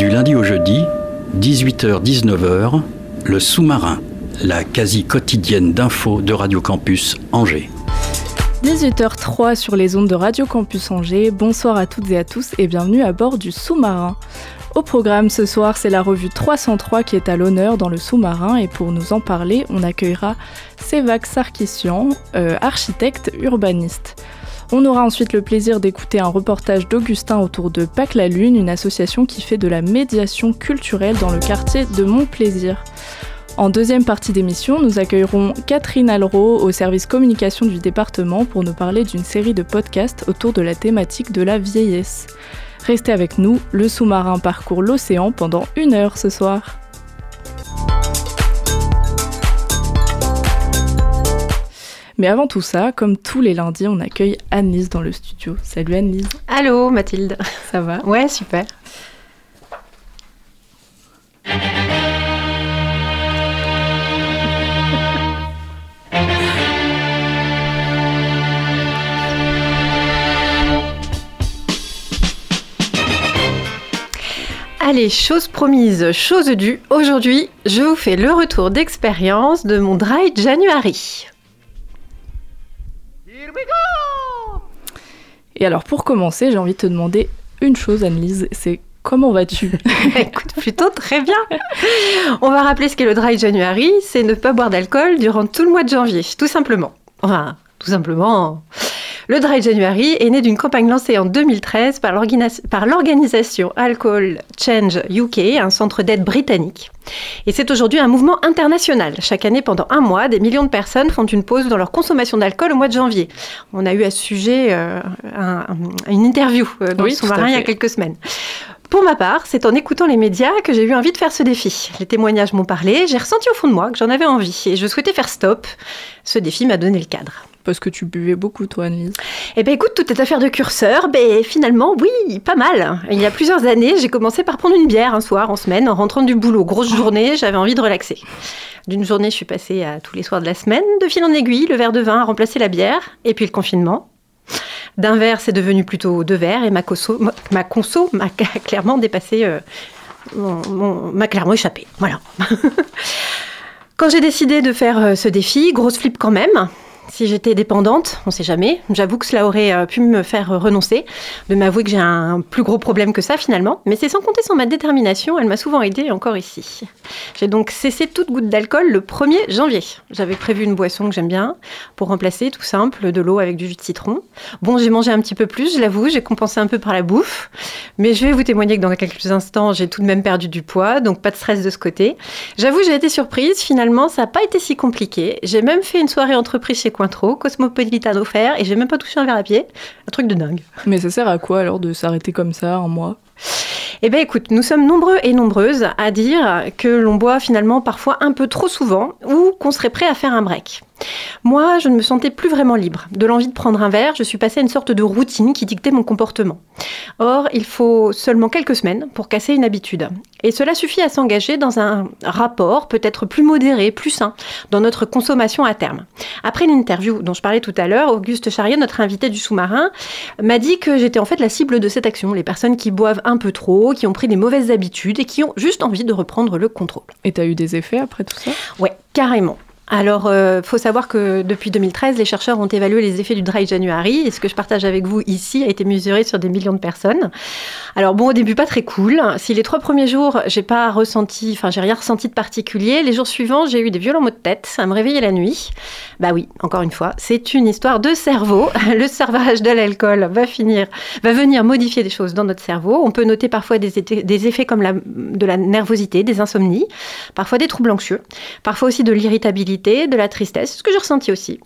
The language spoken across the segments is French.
Du lundi au jeudi, 18h-19h, le sous-marin, la quasi quotidienne d'infos de Radio Campus Angers. 18h03 sur les ondes de Radio Campus Angers. Bonsoir à toutes et à tous et bienvenue à bord du sous-marin. Au programme ce soir, c'est la revue 303 qui est à l'honneur dans le sous-marin et pour nous en parler, on accueillera Sévac Sarkissian, euh, architecte urbaniste. On aura ensuite le plaisir d'écouter un reportage d'Augustin autour de Pâques la Lune, une association qui fait de la médiation culturelle dans le quartier de Montplaisir. En deuxième partie d'émission, nous accueillerons Catherine Alro au service communication du département pour nous parler d'une série de podcasts autour de la thématique de la vieillesse. Restez avec nous, le sous-marin parcourt l'océan pendant une heure ce soir. Mais avant tout ça, comme tous les lundis, on accueille Annelise dans le studio. Salut Annelise, Allô Mathilde. ça va? Ouais, super. Allez, chose promise, chose due. Aujourd'hui, je vous fais le retour d'expérience de mon dry January. Et alors pour commencer, j'ai envie de te demander une chose Annelise, c'est comment vas-tu Écoute, plutôt très bien. On va rappeler ce qu'est le dry January, c'est ne pas boire d'alcool durant tout le mois de janvier, tout simplement. Enfin, tout simplement. Le Dry January est né d'une campagne lancée en 2013 par l'organisation Alcohol Change UK, un centre d'aide britannique. Et c'est aujourd'hui un mouvement international. Chaque année, pendant un mois, des millions de personnes font une pause dans leur consommation d'alcool au mois de janvier. On a eu à ce sujet euh, un- un- une interview euh, dans Oui, à sous-marin il y a quelques semaines. Pour ma part, c'est en écoutant les médias que j'ai eu envie de faire ce défi. Les témoignages m'ont parlé, j'ai ressenti au fond de moi que j'en avais envie et je souhaitais faire stop. Ce défi m'a donné le cadre. Parce que tu buvais beaucoup toi Annelise. Eh ben écoute, tout est affaire de curseur. Ben finalement, oui, pas mal. Il y a plusieurs années, j'ai commencé par prendre une bière un soir en semaine en rentrant du boulot. Grosse journée, j'avais envie de relaxer. D'une journée, je suis passée à tous les soirs de la semaine. De fil en aiguille, le verre de vin a remplacé la bière. Et puis le confinement. D'un verre, c'est devenu plutôt deux verres. Et ma conso ma- ma conso m'a clairement dépassé, euh, m'a clairement échappé. Voilà. Quand j'ai décidé de faire euh, ce défi, grosse flip quand même. Si j'étais dépendante, on sait jamais. J'avoue que cela aurait euh, pu me faire renoncer, de m'avouer que j'ai un plus gros problème que ça finalement. Mais c'est sans compter sur ma détermination, elle m'a souvent aidée encore ici. J'ai donc cessé toute goutte d'alcool le 1er janvier. J'avais prévu une boisson que j'aime bien pour remplacer tout simple de l'eau avec du jus de citron. Bon, j'ai mangé un petit peu plus, je l'avoue, j'ai compensé un peu par la bouffe. Mais je vais vous témoigner que dans quelques instants, j'ai tout de même perdu du poids, donc pas de stress de ce côté. J'avoue, j'ai été surprise. Finalement, ça n'a pas été si compliqué. J'ai même fait une soirée entreprise chez Cointreau, Cosmopolitan offert, et j'ai même pas touché un verre à pied. Un truc de dingue. Mais ça sert à quoi alors de s'arrêter comme ça un mois? Eh bien, écoute, nous sommes nombreux et nombreuses à dire que l'on boit finalement parfois un peu trop souvent ou qu'on serait prêt à faire un break. Moi, je ne me sentais plus vraiment libre. De l'envie de prendre un verre, je suis passée à une sorte de routine qui dictait mon comportement. Or, il faut seulement quelques semaines pour casser une habitude. Et cela suffit à s'engager dans un rapport peut-être plus modéré, plus sain, dans notre consommation à terme. Après l'interview dont je parlais tout à l'heure, Auguste Charrier, notre invité du sous-marin, m'a dit que j'étais en fait la cible de cette action, les personnes qui boivent un peu trop, qui ont pris des mauvaises habitudes et qui ont juste envie de reprendre le contrôle. Et t'as eu des effets après tout ça? Ouais, carrément. Alors, euh, faut savoir que depuis 2013, les chercheurs ont évalué les effets du dry January et ce que je partage avec vous ici a été mesuré sur des millions de personnes. Alors bon, au début pas très cool. Si les trois premiers jours, j'ai pas ressenti, enfin j'ai rien ressenti de particulier, les jours suivants, j'ai eu des violents maux de tête, à me réveiller la nuit. Bah oui, encore une fois, c'est une histoire de cerveau. Le servage de l'alcool va finir, va venir modifier des choses dans notre cerveau. On peut noter parfois des, effets comme de la nervosité, des insomnies, parfois des troubles anxieux, parfois aussi de l'irritabilité, de la tristesse, ce que j'ai ressenti aussi.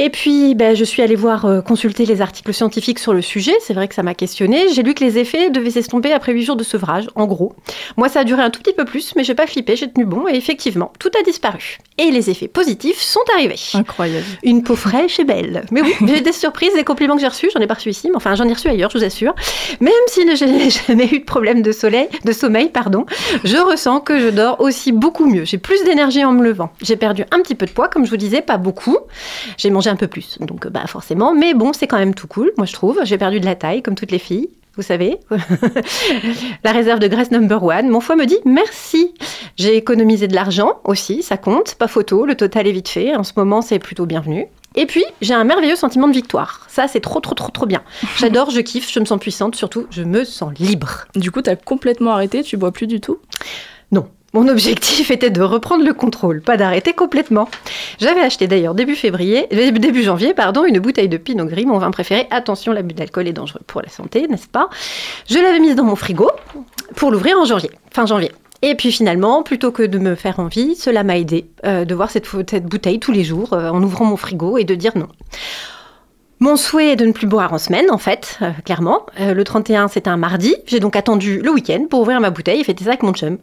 Et puis, ben, je suis allée voir euh, consulter les articles scientifiques sur le sujet. C'est vrai que ça m'a questionné. J'ai lu que les effets devaient s'estomper après 8 jours de sevrage, en gros. Moi, ça a duré un tout petit peu plus, mais j'ai pas flippé, j'ai tenu bon et effectivement, tout a disparu. Et les effets positifs sont arrivés. Incroyable. Une peau fraîche et belle. Mais oui, j'ai des surprises, des compliments que j'ai reçus. J'en ai pas reçu ici, mais enfin, j'en ai reçu ailleurs, je vous assure. Même si je n'ai jamais eu de problème de, soleil, de sommeil, pardon, je ressens que je dors aussi beaucoup mieux. J'ai plus d'énergie en me levant. J'ai perdu un petit peu de poids, comme je vous disais, pas beaucoup. J'ai mangé un peu plus, donc bah forcément. Mais bon, c'est quand même tout cool, moi je trouve. J'ai perdu de la taille, comme toutes les filles. Vous savez, la réserve de graisse number one. Mon foie me dit merci. J'ai économisé de l'argent aussi, ça compte. Pas photo, le total est vite fait. En ce moment, c'est plutôt bienvenu. Et puis, j'ai un merveilleux sentiment de victoire. Ça, c'est trop, trop, trop, trop bien. J'adore, je kiffe, je me sens puissante, surtout, je me sens libre. Du coup, t'as complètement arrêté, tu bois plus du tout? Non. Mon objectif était de reprendre le contrôle, pas d'arrêter complètement. J'avais acheté d'ailleurs début février, euh, début janvier, pardon, une bouteille de Pinot Gris, mon vin préféré. Attention, l'abus d'alcool est dangereux pour la santé, n'est-ce pas? Je l'avais mise dans mon frigo pour l'ouvrir en janvier, fin janvier. Et puis finalement, plutôt que de me faire envie, cela m'a aidé euh, de voir cette, bouteille tous les jours euh, en ouvrant mon frigo et de dire non. Mon souhait est de ne plus boire en semaine, en fait, euh, clairement. Euh, le 31, c'était un mardi. J'ai donc attendu le week-end pour ouvrir ma bouteille et fêter ça avec mon chum.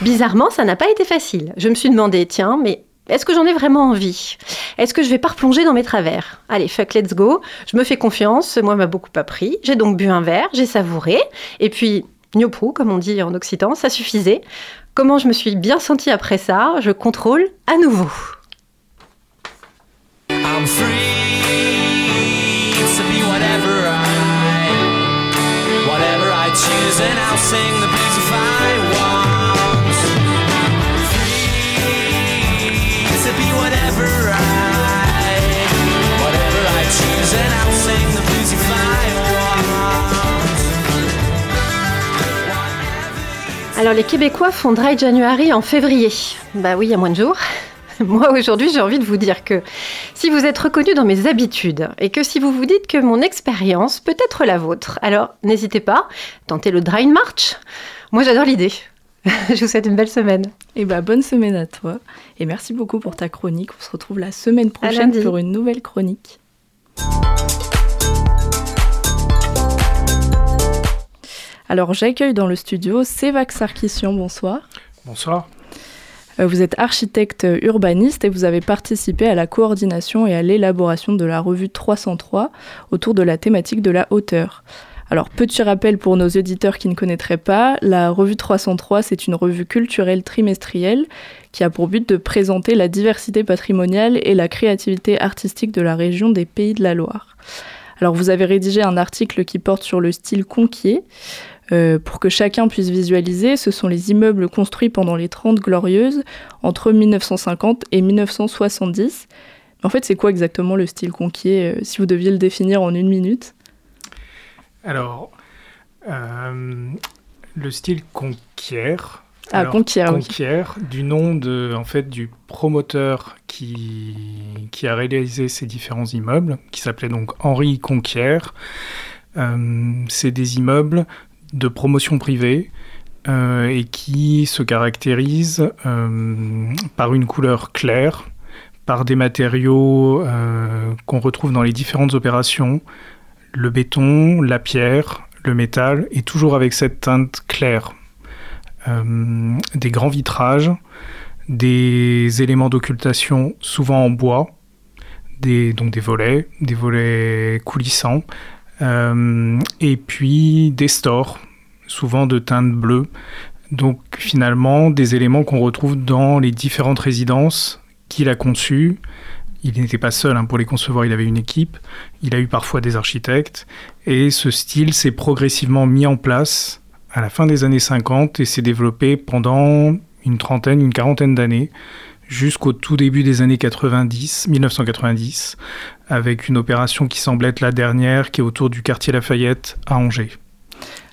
Bizarrement, ça n'a pas été facile. Je me suis demandé, tiens, mais est-ce que j'en ai vraiment envie? Est-ce que je vais pas replonger dans mes travers? Allez, fuck, let's go. Je me fais confiance. Moi, m'a beaucoup appris. J'ai donc bu un verre, j'ai savouré. Et puis, gnoprou, comme on dit en occitan, ça suffisait. Comment je me suis bien sentie après ça? Je contrôle à nouveau. I'm free Alors les Québécois font Dry January en février. Bah oui, il y a moins de jours. Moi aujourd'hui j'ai envie de vous dire que si vous êtes reconnu dans mes habitudes et que si vous vous dites que mon expérience peut être la vôtre, alors n'hésitez pas, tentez le Dry March. Moi j'adore l'idée. Je vous souhaite une belle semaine. Et bah bonne semaine à toi. Et merci beaucoup pour ta chronique. On se retrouve la semaine prochaine pour une nouvelle chronique. Alors j'accueille dans le studio Sévac Sarkissian, bonsoir. Bonsoir. Euh, Vous êtes architecte urbaniste et vous avez participé à la coordination et à l'élaboration de la revue 303 autour de la thématique de la hauteur. Alors, petit rappel pour nos auditeurs qui ne connaîtraient pas, la revue 303, c'est une revue culturelle trimestrielle qui a pour but de présenter la diversité patrimoniale et la créativité artistique de la région des Pays de la Loire. Alors, vous avez rédigé un article qui porte sur le style conquier. Euh, pour que chacun puisse visualiser, ce sont les immeubles construits pendant les 30 glorieuses entre 1950 et 1970. En fait, c'est quoi exactement le style conquier, euh, si vous deviez le définir en une minute? Alors, euh, le style conquiert. Ah, Alors, conquiert, du nom de, en fait, du promoteur qui, qui a réalisé ces différents immeubles, qui s'appelait donc Henri Conquiert. Euh, c'est des immeubles de promotion privée euh, et qui se caractérisent euh, par une couleur claire, par des matériaux euh, qu'on retrouve dans les différentes opérations, le béton, la pierre, le métal, et toujours avec cette teinte claire. Des grands vitrages, des éléments d'occultation souvent en bois, des, donc des volets, des volets coulissants, et puis des stores, souvent de teinte bleue. Donc finalement, des éléments qu'on retrouve dans les différentes résidences qu'il a conçues. Il n'était pas seul hein, pour les concevoir, il avait une équipe, il a eu parfois des architectes, et ce style s'est progressivement mis en place à la fin des années 50 et s'est développé pendant une trentaine, une quarantaine d'années, jusqu'au tout début des années 90, 1990, avec une opération qui semble être la dernière, qui est autour du quartier Lafayette à Angers.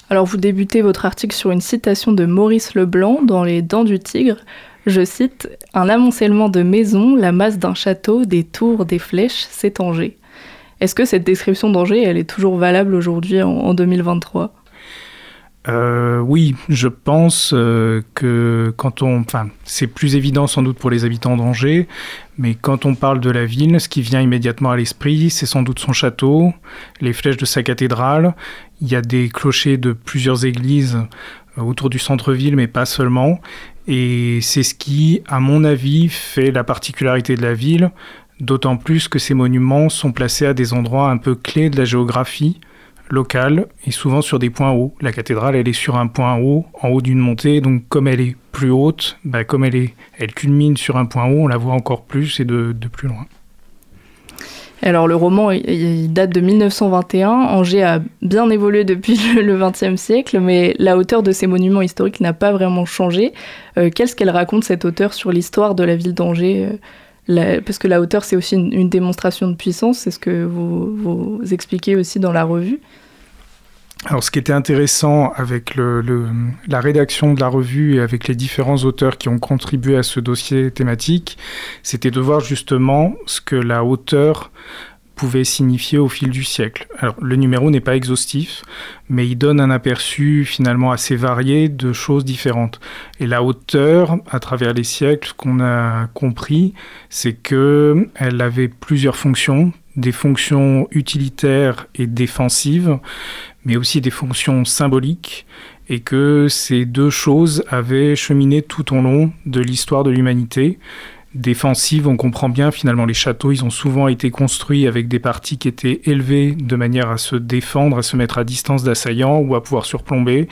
Alors, vous débutez votre article sur une citation de Maurice Leblanc dans Les Dents du Tigre. Je cite Un amoncellement de maisons, la masse d'un château, des tours, des flèches, c'est Angers. Est-ce que cette description d'Angers, elle est toujours valable aujourd'hui en, en 2023 Euh, oui, je pense euh, que quand on, enfin, c'est plus évident sans doute pour les habitants d'Angers, mais quand on parle de la ville, ce qui vient immédiatement à l'esprit, c'est sans doute son château, les flèches de sa cathédrale. Il y a des clochers de plusieurs églises euh, autour du centre-ville, mais pas seulement. Et c'est ce qui, à mon avis, fait la particularité de la ville, d'autant plus que ces monuments sont placés à des endroits un peu clés de la géographie locale et souvent sur des points hauts. La cathédrale, elle est sur un point haut, en haut d'une montée, donc comme elle est plus haute, bah, comme elle, est, elle culmine sur un point haut, on la voit encore plus et de, de plus loin. Alors le roman, il- date de 1921. Angers a bien évolué depuis le XXe siècle, mais la hauteur de ces monuments historiques n'a pas vraiment changé. Euh, Qu'est-ce qu'elle raconte cette hauteur sur l'histoire de la ville d'Angers euh, Parce que la hauteur, c'est aussi une, démonstration de puissance, c'est ce que vous, expliquez aussi dans la revue. Alors, ce qui était intéressant avec la rédaction de la revue et avec les différents auteurs qui ont contribué à ce dossier thématique, c'était de voir justement ce que la hauteur pouvait signifier au fil du siècle. Alors, le numéro n'est pas exhaustif, mais il donne un aperçu finalement assez varié de choses différentes. Et la hauteur, à travers les siècles, qu'on a compris, c'est que elle avait plusieurs fonctions, des fonctions utilitaires et défensives, mais aussi des fonctions symboliques, et que ces deux choses avaient cheminé tout au long de l'histoire de l'humanité. On comprend bien finalement les châteaux, ils ont souvent été construits avec des parties qui étaient élevées de manière à se défendre, à se mettre à distance d'assaillants ou à pouvoir surplomber.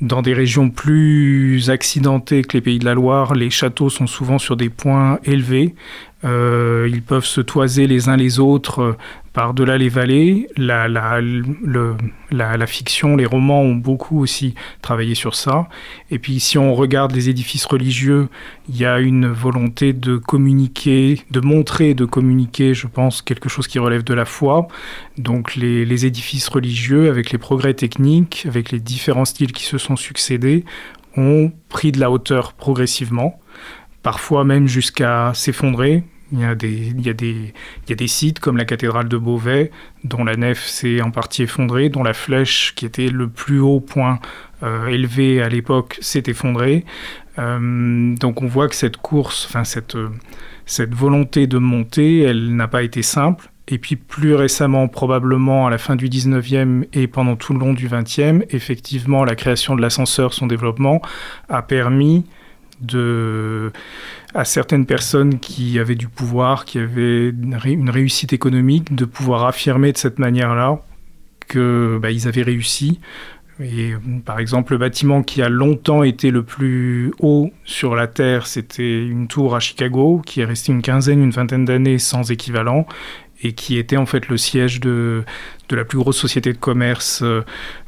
Dans des régions plus accidentées que les pays de la Loire, les châteaux sont souvent sur des points élevés. Euh, ils peuvent se toiser les uns les autres euh, par-delà les vallées. La, la, le- la, la fiction, les romans ont beaucoup aussi travaillé sur ça. Et puis si on regarde les édifices religieux, il y a une volonté de communiquer, de montrer, de communiquer, je pense, quelque chose qui relève de la foi. Donc les, les édifices religieux, avec les progrès techniques, avec les différents styles qui se sont succédés, ont pris de la hauteur progressivement, parfois même jusqu'à s'effondrer. Il y, a des, sites comme la cathédrale de Beauvais, dont la nef s'est en partie effondrée, dont la flèche, qui était le plus haut point euh, élevé à l'époque, s'est effondrée. Euh, donc on voit que cette course, enfin cette, euh, cette volonté de monter, elle n'a pas été simple. Et puis plus récemment, probablement à la fin du 19e et pendant tout le long du 20e, effectivement, la création de l'ascenseur, son développement, a permis à certaines personnes qui avaient du pouvoir, qui avaient une, ré- une réussite économique, de pouvoir affirmer de cette manière-là que bah, avaient réussi. Et par exemple, le bâtiment qui a longtemps été le plus haut sur la Terre, c'était une tour à Chicago, qui est restée une quinzaine, une vingtaine d'années sans équivalent, et qui était en fait le siège de, la plus grosse société de commerce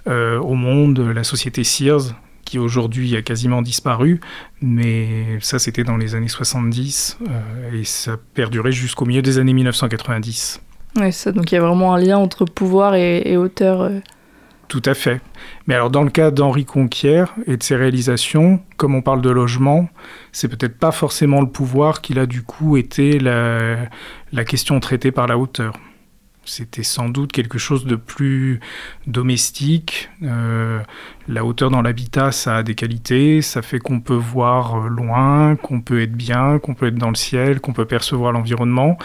euh, au monde, la société Sears, qui aujourd'hui a quasiment disparu, mais ça c'était dans les années 70, euh, et ça perdurait jusqu'au milieu des années 1990. Ouais, c'est ça, donc il y a vraiment un lien entre pouvoir et, et hauteur. euh. Tout à fait. Mais alors dans le cas d'Henri Conquière et de ses réalisations, comme on parle de logement, c'est peut-être pas forcément le pouvoir qui a du coup été la, la question traitée par la hauteur. C'était sans doute quelque chose de plus domestique. Euh, la hauteur dans l'habitat, ça a des qualités. Ça fait qu'on peut voir euh, loin, qu'on peut être bien, qu'on peut être dans le ciel, qu'on peut percevoir l'environnement.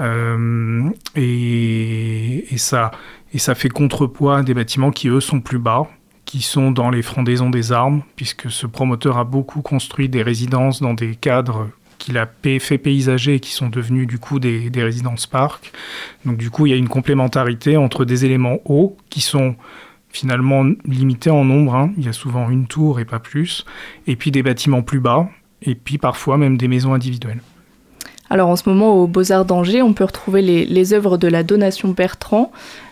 Euh, et, ça, et ça fait contrepoids à des bâtiments qui, eux, sont plus bas, qui sont dans les frondaisons des arbres, puisque ce promoteur a beaucoup construit des résidences dans des cadres qu'il a fait paysager et qui sont devenus du coup des, résidences parcs. Donc du coup, il y a une complémentarité entre des éléments hauts qui sont finalement limités en nombre, hein. il y a souvent une tour et pas plus, et puis des bâtiments plus bas, et puis parfois même des maisons individuelles. Alors en ce moment, au Beaux-Arts d'Angers, on peut retrouver les, œuvres de la Donation Bertrand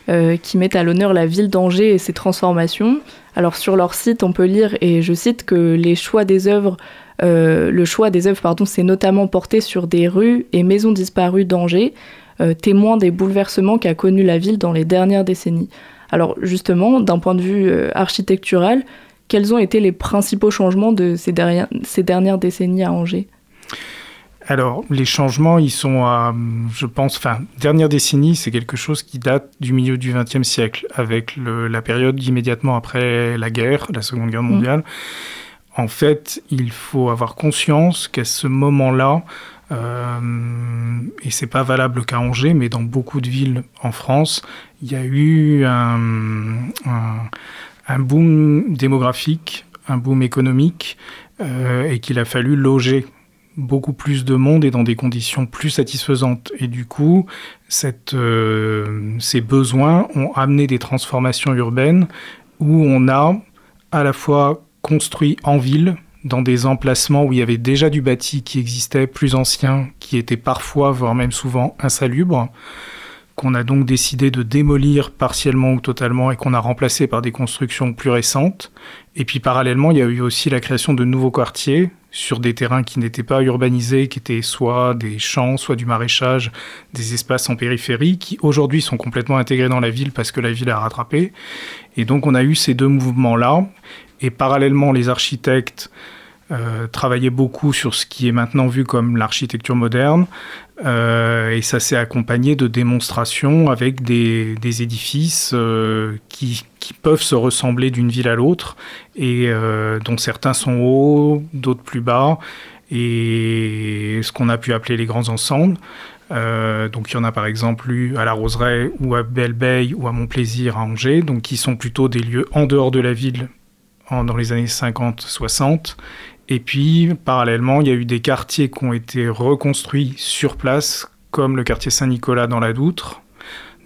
euh, qui mettent à l'honneur la ville d'Angers et ses transformations. Alors sur leur site, on peut lire, et je cite, que les choix des œuvres, le choix des œuvres, pardon, s'est notamment porté sur des rues et maisons disparues d'Angers, euh, témoins des bouleversements qu'a connus la ville dans les dernières décennies. Alors justement, d'un point de vue euh, architectural, quels ont été les principaux changements de ces, dernières décennies à Angers? Alors, les changements, ils sont à, je pense, enfin, dernière décennie, c'est quelque chose qui date du milieu du XXe siècle, avec le- la période immédiatement après la guerre, la Seconde Guerre mondiale. En fait, il faut avoir conscience qu'à ce moment-là, euh, et c'est pas valable qu'à Angers, mais dans beaucoup de villes en France, il y a eu un, boom démographique, un boom économique, euh, et qu'il a fallu loger beaucoup plus de monde et dans des conditions plus satisfaisantes. Et du coup, euh, ces besoins ont amené des transformations urbaines où on a à la fois construit en ville, dans des emplacements où il y avait déjà du bâti qui existait, plus ancien, qui était parfois, voire même souvent, insalubre, qu'on a donc décidé de démolir partiellement ou totalement et qu'on a remplacé par des constructions plus récentes. Et puis parallèlement, il y a eu aussi la création de nouveaux quartiers sur des terrains qui n'étaient pas urbanisés, qui étaient soit des champs, soit du maraîchage, des espaces en périphérie, qui aujourd'hui sont complètement intégrés dans la ville parce que la ville a rattrapé. Et donc on a eu ces deux mouvements-là. Et parallèlement, les architectes euh, travaillaient beaucoup sur ce qui est maintenant vu comme l'architecture moderne. Euh, et ça s'est accompagné de démonstrations avec des, édifices euh, qui, peuvent se ressembler d'une ville à l'autre et dont certains sont hauts, d'autres plus bas, et ce qu'on a pu appeler les grands ensembles. Donc il y en a par exemple eu à la Roseraie ou à Belle-Beille ou à Montplaisir à Angers, donc qui sont plutôt des lieux en dehors de la ville dans les années 50-60. Et puis parallèlement, il y a eu des quartiers qui ont été reconstruits sur place, comme le quartier Saint-Nicolas dans la Doutre,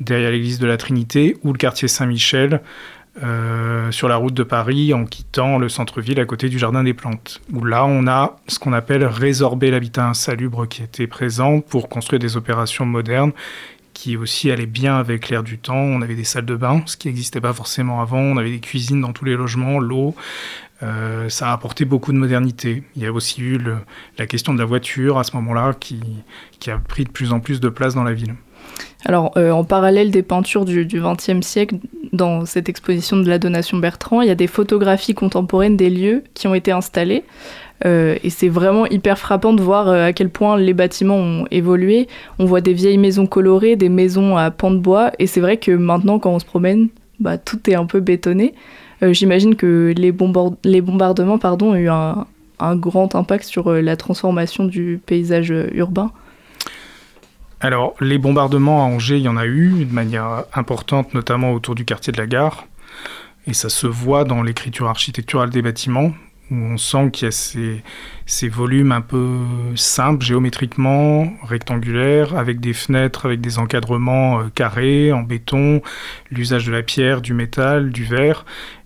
derrière l'église de la Trinité, ou le quartier Saint-Michel euh, sur la route de Paris en quittant le centre-ville à côté du Jardin des Plantes, où là on a ce qu'on appelle résorber l'habitat insalubre qui était présent pour construire des opérations modernes qui aussi allaient bien avec l'air du temps. On avait des salles de bain, ce qui n'existait pas forcément avant, on avait des cuisines dans tous les logements, l'eau. Euh, ça a apporté beaucoup de modernité. Il y a aussi eu la question de la voiture à ce moment-là qui, a pris de plus en plus de place dans la ville. Alors, euh, en parallèle des peintures du XXe siècle, dans cette exposition de la donation Bertrand, il y a des photographies contemporaines des lieux qui ont été installés. Euh, et c'est vraiment hyper frappant de voir euh, à quel point les bâtiments ont évolué. On voit des vieilles maisons colorées, des maisons à pans de bois. Et c'est vrai que maintenant, quand on se promène, bah, tout est un peu bétonné. Euh, J'imagine que les, bombard- les bombardements pardon, ont eu un, grand impact sur la transformation du paysage urbain. Alors, les bombardements à Angers, il y en a eu de manière importante, notamment autour du quartier de la gare. Et ça se voit dans l'écriture architecturale des bâtiments, où on sent qu'il y a ces, volumes un peu simples, géométriquement, rectangulaires, avec des fenêtres, avec des encadrements euh, carrés, en béton, l'usage de la pierre, du métal, du verre.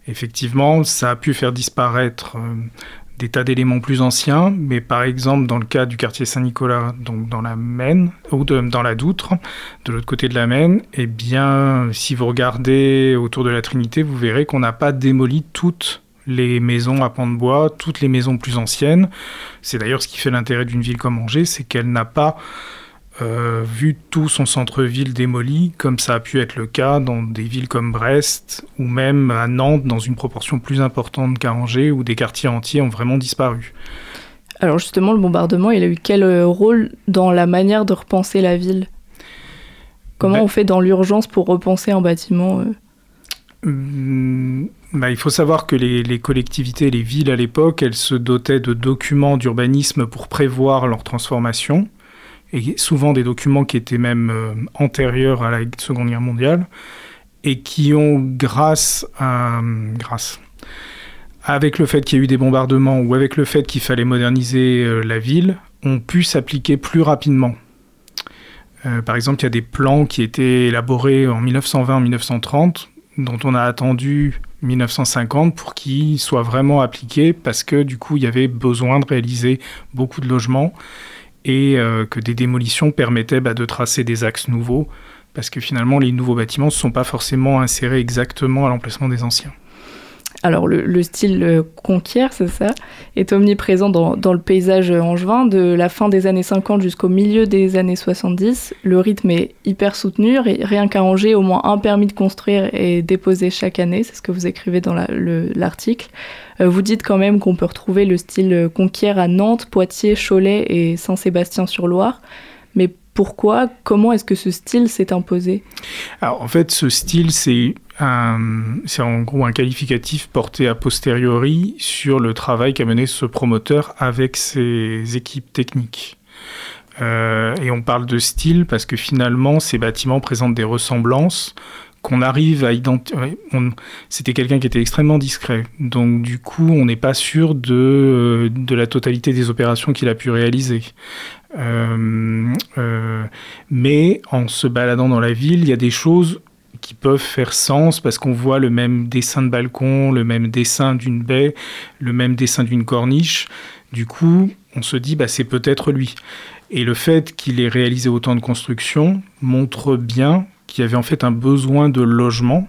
Effectivement, ça a pu faire disparaître euh, des tas d'éléments plus anciens, mais par exemple dans le cas du quartier Saint-Nicolas, donc dans la Maine, ou dans la Doutre, de l'autre côté de la Maine, eh bien, si vous regardez autour de la Trinité, vous verrez qu'on n'a pas démoli toutes les maisons à pans de bois, toutes les maisons plus anciennes. C'est d'ailleurs ce qui fait l'intérêt d'une ville comme Angers, c'est qu'elle n'a pas euh, vu tout son centre-ville démoli, comme ça a pu être le cas dans des villes comme Brest ou même à Nantes, dans une proportion plus importante qu'à Angers, où des quartiers entiers ont vraiment disparu. Alors justement, le bombardement, il a eu quel euh, rôle dans la manière de repenser la ville? Comment Ben- on fait dans l'urgence pour repenser un bâtiment euh? Hum, bah, il faut savoir que les, collectivités, les villes à l'époque, elles se dotaient de documents d'urbanisme pour prévoir leur transformation, et souvent des documents qui étaient même euh, antérieurs à la Seconde Guerre mondiale, et qui ont, grâce à... grâce avec le fait qu'il y a eu des bombardements ou avec le fait qu'il fallait moderniser euh, la ville, ont pu s'appliquer plus rapidement. Euh, par exemple, il y a des plans qui étaient élaborés en 1920-1930 dont on a attendu 1950 pour qu'ils soient vraiment appliqués parce que du coup il y avait besoin de réaliser beaucoup de logements et euh, que des démolitions permettaient bah, de tracer des axes nouveaux parce que finalement les nouveaux bâtiments ne sont pas forcément insérés exactement à l'emplacement des anciens. Alors le, le style euh, conquiert, c'est ça, est omniprésent dans, le paysage angevin de la fin des années 50 jusqu'au milieu des années 70. Le rythme est hyper soutenu, rien qu'à Angers, au moins un permis de construire est déposé chaque année, c'est ce que vous écrivez dans la- le- l'article. Euh, vous dites quand même qu'on peut retrouver le style euh, conquiert à Nantes, Poitiers, Cholet et Saint-Sébastien-sur-Loire. Mais pourquoi? Comment est-ce que ce style s'est imposé? Alors, en fait, ce style, c'est c'est en gros un qualificatif porté a posteriori sur le travail qu'a mené ce promoteur avec ses équipes techniques. Euh, et on parle de style parce que finalement, ces bâtiments présentent des ressemblances qu'on arrive à identifier. C'était quelqu'un qui était extrêmement discret. Donc, du coup, on n'est pas sûr de, la totalité des opérations qu'il a pu réaliser. Euh, euh, mais en se baladant dans la ville, il y a des choses qui peuvent faire sens parce qu'on voit le même dessin de balcon, le même dessin d'une baie, le même dessin d'une corniche. Du coup, on se dit, bah, c'est peut-être lui. Et le fait qu'il ait réalisé autant de constructions montre bien qu'il y avait en fait un besoin de logement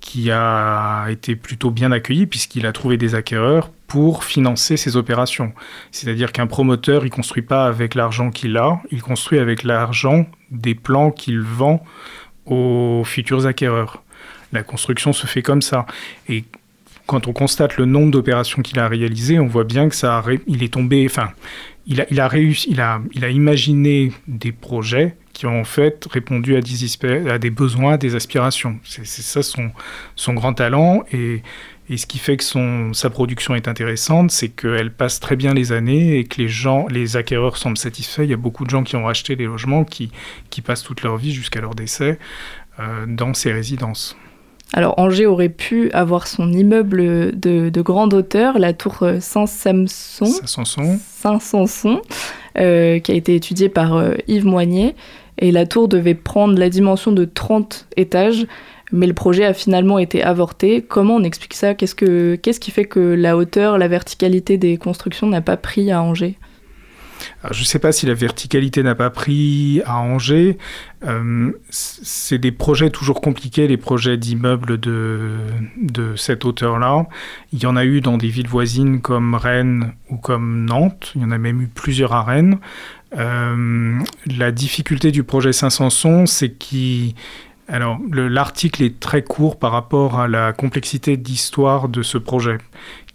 qui a été plutôt bien accueilli puisqu'il a trouvé des acquéreurs pour financer ses opérations. C'est-à-dire qu'un promoteur, il construit pas avec l'argent qu'il a, il construit avec l'argent des plans qu'il vend aux futurs acquéreurs. La construction se fait comme ça. Et quand on constate le nombre d'opérations qu'il a réalisées, on voit bien que ça a il est tombé, enfin, il a, il a réussi, il a, il a imaginé des projets qui ont en fait répondu à des, besoins, à des aspirations. C'est c'est ça son, son grand talent et, et ce qui fait que son, sa production est intéressante, c'est qu'elle passe très bien les années et que les gens, les acquéreurs semblent satisfaits. Il y a beaucoup de gens qui ont acheté des logements qui, qui passent toute leur vie jusqu'à leur décès euh, dans ces résidences. Alors Angers aurait pu avoir son immeuble de, de grande hauteur, la tour euh, Saint-Samson. Saint-Sanson, euh, qui a été étudiée par euh, Yves Moignet. Et la tour devait prendre la dimension de 30 étages, mais le projet a finalement été avorté. Comment on explique ça? Qu'est-ce que- qu'est-ce qui fait que la hauteur, la verticalité des constructions n'a pas pris à Angers? Je ne sais pas si la verticalité n'a pas pris à Angers. Euh, c'est des projets toujours compliqués, les projets d'immeubles de, de cette hauteur-là. Il y en a eu dans des villes voisines comme Rennes ou comme Nantes. Il y en a même eu plusieurs à Rennes. Euh, la difficulté du projet Saint-Sanson, c'est qu'il alors, le- l'article est très court par rapport à la complexité d'histoire de ce projet,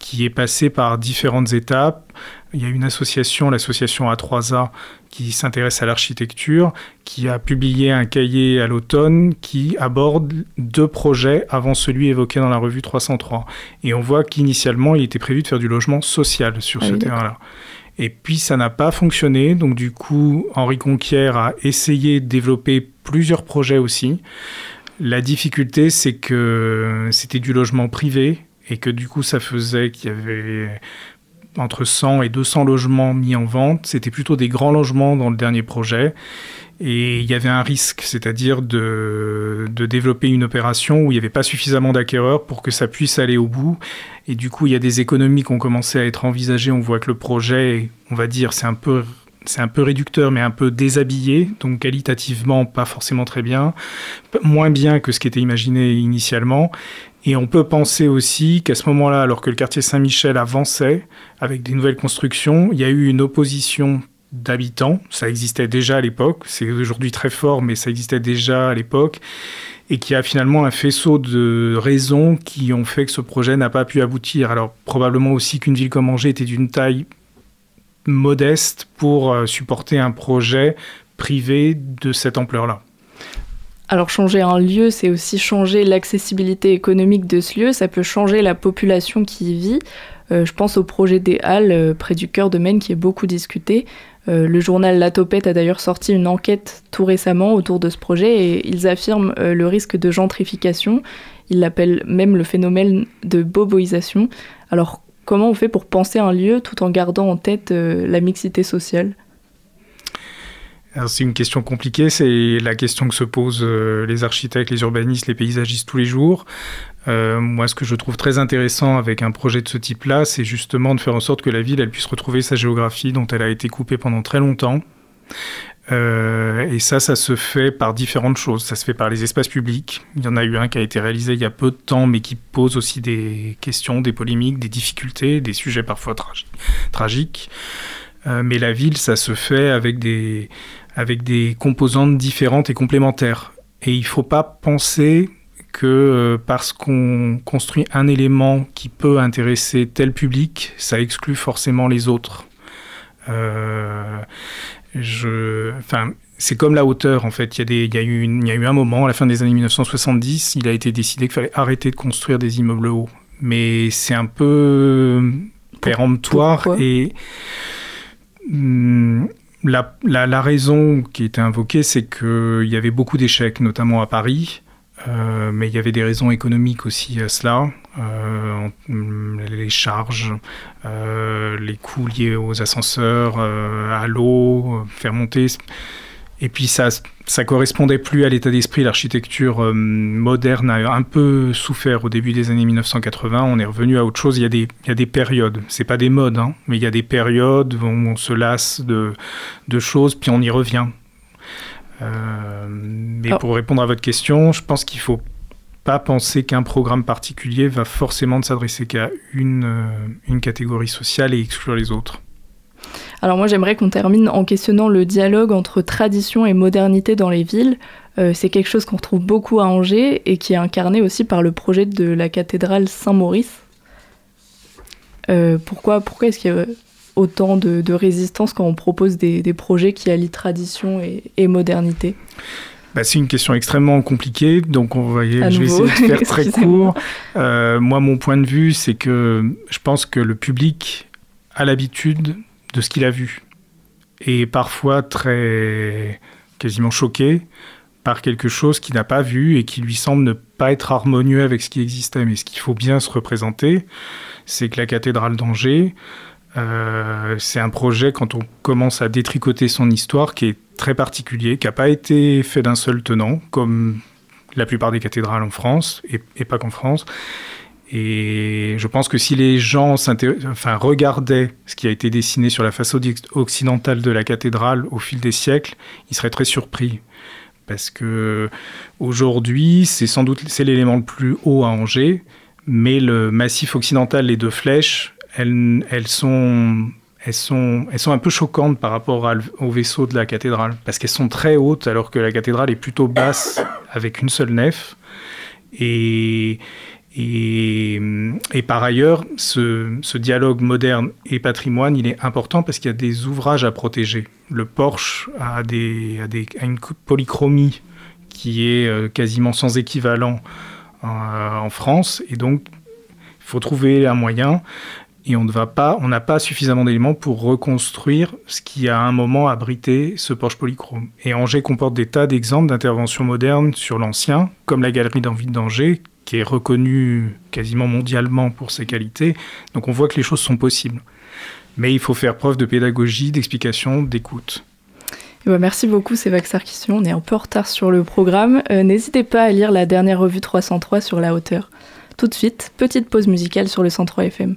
qui est passé par différentes étapes. Il y a une association, l'association A3A, qui s'intéresse à l'architecture, qui a publié un cahier à l'automne qui aborde deux projets avant celui évoqué dans la revue 303. Et on voit qu'initialement, il était prévu de faire du logement social sur Ah ce oui, terrain-là. Et puis ça n'a pas fonctionné, donc du coup Henri Conquière a essayé de développer plusieurs projets aussi. La difficulté c'est que c'était du logement privé et que du coup ça faisait qu'il y avait entre 100 et 200 logements mis en vente. C'était plutôt des grands logements dans le dernier projet. Et il y avait un risque, c'est-à-dire de, de développer une opération où il n'y avait pas suffisamment d'acquéreurs pour que ça puisse aller au bout. Et du coup, il y a des économies qui ont commencé à être envisagées. On voit que le projet, on va dire, c'est un peu, c'est un peu réducteur, mais un peu déshabillé, donc qualitativement pas forcément très bien, moins bien que ce qui était imaginé initialement. Et on peut penser aussi qu'à ce moment-là, alors que le quartier Saint-Michel avançait avec des nouvelles constructions, il y a eu une opposition d'habitants. Ça existait déjà à l'époque. C'est aujourd'hui très fort, mais ça existait déjà à l'époque. Et qui a finalement un faisceau de raisons qui ont fait que ce projet n'a pas pu aboutir. Alors probablement aussi qu'une ville comme Angers était d'une taille modeste pour euh, supporter un projet privé de cette ampleur-là. Alors changer un lieu, c'est aussi changer l'accessibilité économique de ce lieu, ça peut changer la population qui y vit. Euh, je pense au projet des Halles euh, près du cœur de Maine qui est beaucoup discuté. Euh, le journal La Topette a d'ailleurs sorti une enquête tout récemment autour de ce projet et ils affirment euh, le risque de gentrification. Ils l'appellent même le phénomène de boboisation. Alors comment on fait pour penser un lieu tout en gardant en tête euh, la mixité sociale? C'est une question compliquée, c'est la question que se posent les architectes, les urbanistes, les paysagistes tous les jours. Euh, moi, ce que je trouve très intéressant avec un projet de ce type-là, c'est justement de faire en sorte que la ville elle puisse retrouver sa géographie dont elle a été coupée pendant très longtemps. Euh, et ça, ça se fait par différentes choses. Ça se fait par les espaces publics. Il y en a eu un qui a été réalisé il y a peu de temps, mais qui pose aussi des questions, des polémiques, des difficultés, des sujets parfois tragi tragiques. Euh, mais la ville, ça se fait avec des, avec des composantes différentes et complémentaires. Et il ne faut pas penser que euh, parce qu'on construit un élément qui peut intéresser tel public, ça exclut forcément les autres. Euh, je, enfin, c'est comme la hauteur en fait. Il y, a des, il, y a eu une- il y a eu un moment, à la fin des années 1970, il a été décidé qu'il fallait arrêter de construire des immeubles hauts. Mais c'est un peu péremptoire pourquoi et hum, la, la, la raison qui était invoquée, c'est qu'il y avait beaucoup d'échecs, notamment à Paris. Euh, mais il y avait des raisons économiques aussi à cela, Euh, les charges, euh, les coûts liés aux ascenseurs, à l'eau, faire monter. Et puis ça, ça correspondait plus à l'état d'esprit. L'architecture moderne a un peu souffert au début des années 1980. On est revenu à autre chose. Il y a des, il y a des périodes. C'est pas des modes, hein, mais il y a des périodes où on se lasse de choses, puis on y revient. Euh, mais Alors- pour répondre à votre question, je pense qu'il faut pas penser qu'un programme particulier va forcément ne s'adresser qu'à une, euh, une catégorie sociale et exclure les autres. Alors moi j'aimerais qu'on termine en questionnant le dialogue entre tradition et modernité dans les villes. Euh, c'est quelque chose qu'on retrouve beaucoup à Angers et qui est incarné aussi par le projet de la cathédrale Saint-Maurice. Euh, pourquoi pourquoi est-ce qu'il y a autant de, de résistance quand on propose des, des projets qui allient tradition et, et modernité Bah, c'est une question extrêmement compliquée, donc on va y- je vais essayer de faire très court. Euh, moi, mon point de vue, c'est que je pense que le public a l'habitude de ce qu'il a vu et parfois très quasiment choqué par quelque chose qu'il n'a pas vu et qui lui semble ne pas être harmonieux avec ce qui existait. Mais ce qu'il faut bien se représenter, c'est que la cathédrale d'Angers, euh, c'est un projet, quand on commence à détricoter son histoire, qui est très particulier, qui n'a pas été fait d'un seul tenant, comme la plupart des cathédrales en France, et, et pas qu'en France. Et je pense que si les gens enfin, regardaient ce qui a été dessiné sur la façade occidentale de la cathédrale au fil des siècles, ils seraient très surpris. Parce que aujourd'hui, c'est sans doute l'élément le plus haut à Angers, mais le massif occidental, les deux flèches, elles, sont un peu choquantes par rapport au vaisseau de la cathédrale, parce qu'elles sont très hautes, alors que la cathédrale est plutôt basse, avec une seule nef. Et, par ailleurs, ce, dialogue moderne et patrimoine, il est important parce qu'il y a des ouvrages à protéger. Le Porsche a une polychromie qui est euh, quasiment sans équivalent euh, en France, et donc il faut trouver un moyen et on ne va pas, on n'a pas suffisamment d'éléments pour reconstruire ce qui a à un moment abrité ce Porsche polychrome. Et Angers comporte des tas d'exemples d'interventions modernes sur l'ancien, comme la galerie d'envie d'Angers, qui est reconnue quasiment mondialement pour ses qualités. Donc on voit que les choses sont possibles. Mais il faut faire preuve de pédagogie, d'explication, d'écoute. Eh ben, merci beaucoup Sévac Sarkisian, on est un peu en retard sur le programme. Euh, N'hésitez pas à lire la dernière revue 303 sur la hauteur. Tout de suite, petite pause musicale sur le 103 FM.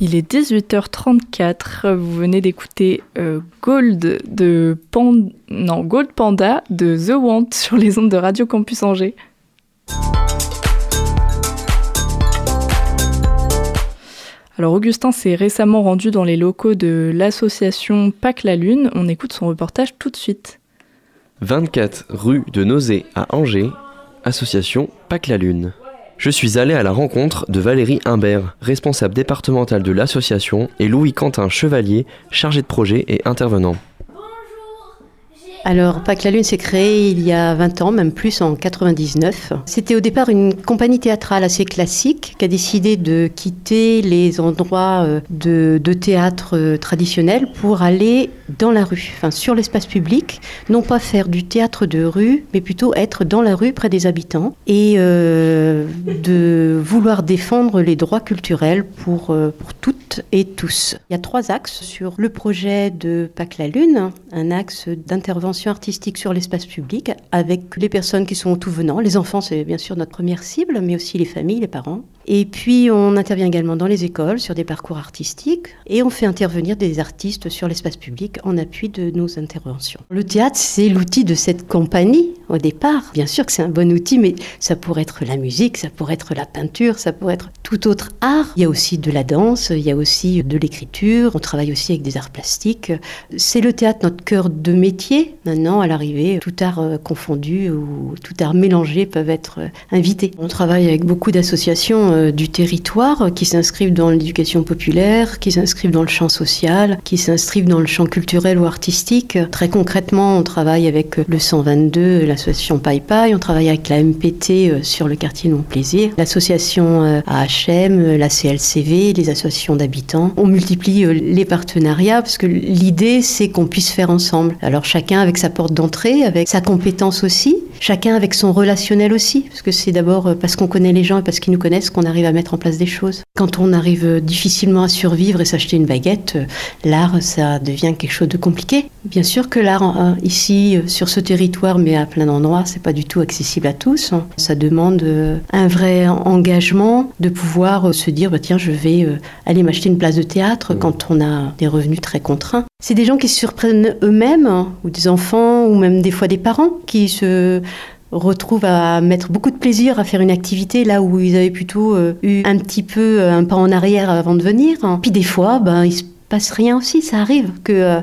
Il est 18h34. Vous venez d'écouter euh, Gold de non, Gold Panda de The Want sur les ondes de Radio Campus Angers. Alors Augustin s'est récemment rendu dans les locaux de l'association Pâques la Lune. On écoute son reportage tout de suite. 24 rue de Nausée à Angers, association Pâques la Lune. Je suis allé à la rencontre de Valérie Imbert, responsable départementale de l'association, et Louis-Quentin Chevalier, chargé de projet et intervenant. Alors, Pâques la Lune s'est créé il y a 20 ans, même plus en 99. C'était au départ une compagnie théâtrale assez classique qui a décidé de quitter les endroits euh, de, de théâtre euh, traditionnels pour aller dans la rue, enfin sur l'espace public, non pas faire du théâtre de rue, mais plutôt être dans la rue près des habitants et euh, de vouloir défendre les droits culturels pour, euh, pour toutes et tous. Il y a trois axes sur le projet de Pâques la Lune, un axe d'intervention artistique sur l'espace public avec les personnes qui sont tout venant. Les enfants, c'est bien sûr notre première cible, mais aussi les familles, les parents. Et puis, on intervient également dans les écoles sur des parcours artistiques et on fait intervenir des artistes sur l'espace public en appui de nos interventions. Le théâtre, c'est l'outil de cette compagnie au départ. Bien sûr que c'est un bon outil, mais ça pourrait être la musique, ça pourrait être la peinture, ça pourrait être tout autre art. Il y a aussi de la danse, il y a aussi de l'écriture, on travaille aussi avec des arts plastiques. C'est le théâtre notre cœur de métier. Maintenant, à l'arrivée, tout art euh, confondu ou tout art mélangé peuvent être euh, invités. On travaille avec beaucoup d'associations euh, du territoire qui s'inscrivent dans l'éducation populaire, qui s'inscrivent dans le champ social, qui s'inscrivent dans le champ culturel ou artistique. Très concrètement, on travaille avec le 122, l'association Paille Paille, on travaille avec la MPT sur le quartier Non Plaisir, l'association euh, La CLCV, les associations d'habitants. On multiplie euh, les partenariats parce que l'idée c'est qu'on puisse faire ensemble. Alors chacun avec sa porte d'entrée, avec sa compétence aussi, chacun avec son relationnel aussi, parce que c'est d'abord euh, parce qu'on connaît les gens et parce qu'ils nous connaissent qu'on arrive à mettre en place des choses. Quand on arrive euh, difficilement à survivre et s'acheter une baguette, l'art ça devient quelque chose de compliqué. Bien sûr que l'art euh, ici sur ce territoire, mais à plein d'endroits, c'est pas du tout accessible à tous. hein. Ça demande un vrai engagement de pouvoir euh, se dire bah, tiens je vais euh, aller m'acheter une place de théâtre quand on a des revenus très contraints. C'est des gens qui se surprennent eux-mêmes, hein, ou des enfants, ou même des fois des parents qui se retrouvent à mettre beaucoup de plaisir à faire une activité là où ils avaient plutôt euh, eu un petit peu un pas en arrière avant de venir. hein. Puis des fois, ben, il se passe rien aussi, ça arrive que euh,